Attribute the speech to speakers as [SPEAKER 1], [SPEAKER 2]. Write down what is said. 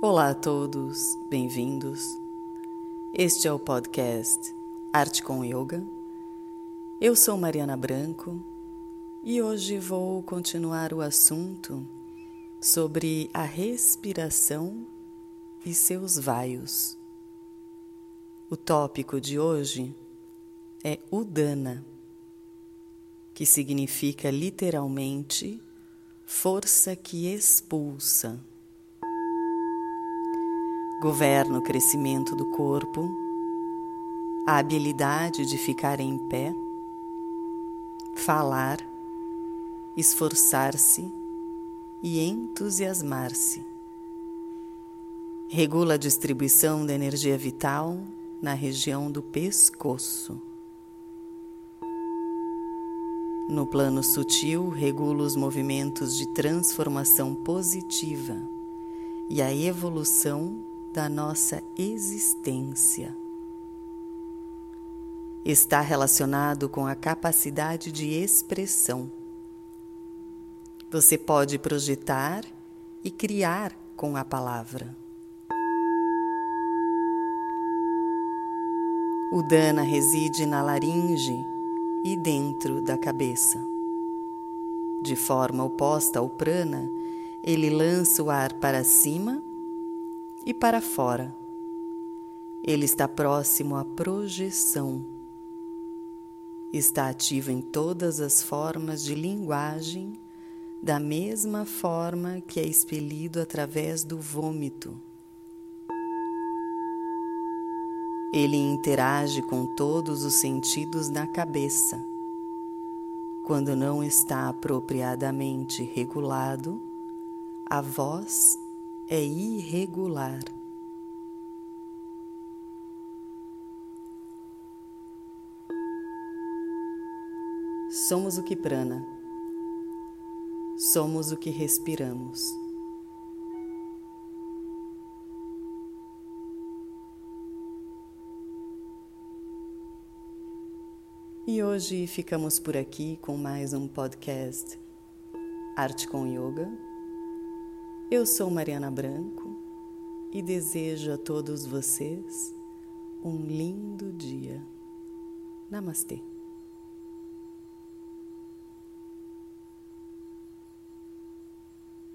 [SPEAKER 1] Olá a todos, bem-vindos. Este é o podcast Arte com Yoga. Eu sou Mariana Branco e hoje vou continuar o assunto sobre a respiração e seus vaios. O tópico de hoje é Udana, que significa literalmente força que expulsa. Governa o crescimento do corpo, a habilidade de ficar em pé, falar, esforçar-se e entusiasmar-se. Regula a distribuição da energia vital na região do pescoço. No plano sutil, regula os movimentos de transformação positiva e a evolução da nossa existência. Está relacionado com a capacidade de expressão. Você pode projetar e criar com a palavra. O dana reside na laringe e dentro da cabeça. De forma oposta ao prana, ele lança o ar para cima e para fora. Ele está próximo à projeção. Está ativo em todas as formas de linguagem, da mesma forma que é expelido através do vômito. Ele interage com todos os sentidos na cabeça. Quando não está apropriadamente regulado, a voz é irregular. Somos o que prana, somos o que respiramos. E hoje ficamos por aqui com mais um podcast Arte com Yoga. Eu sou Mariana Branco e desejo a todos vocês um lindo dia. Namastê.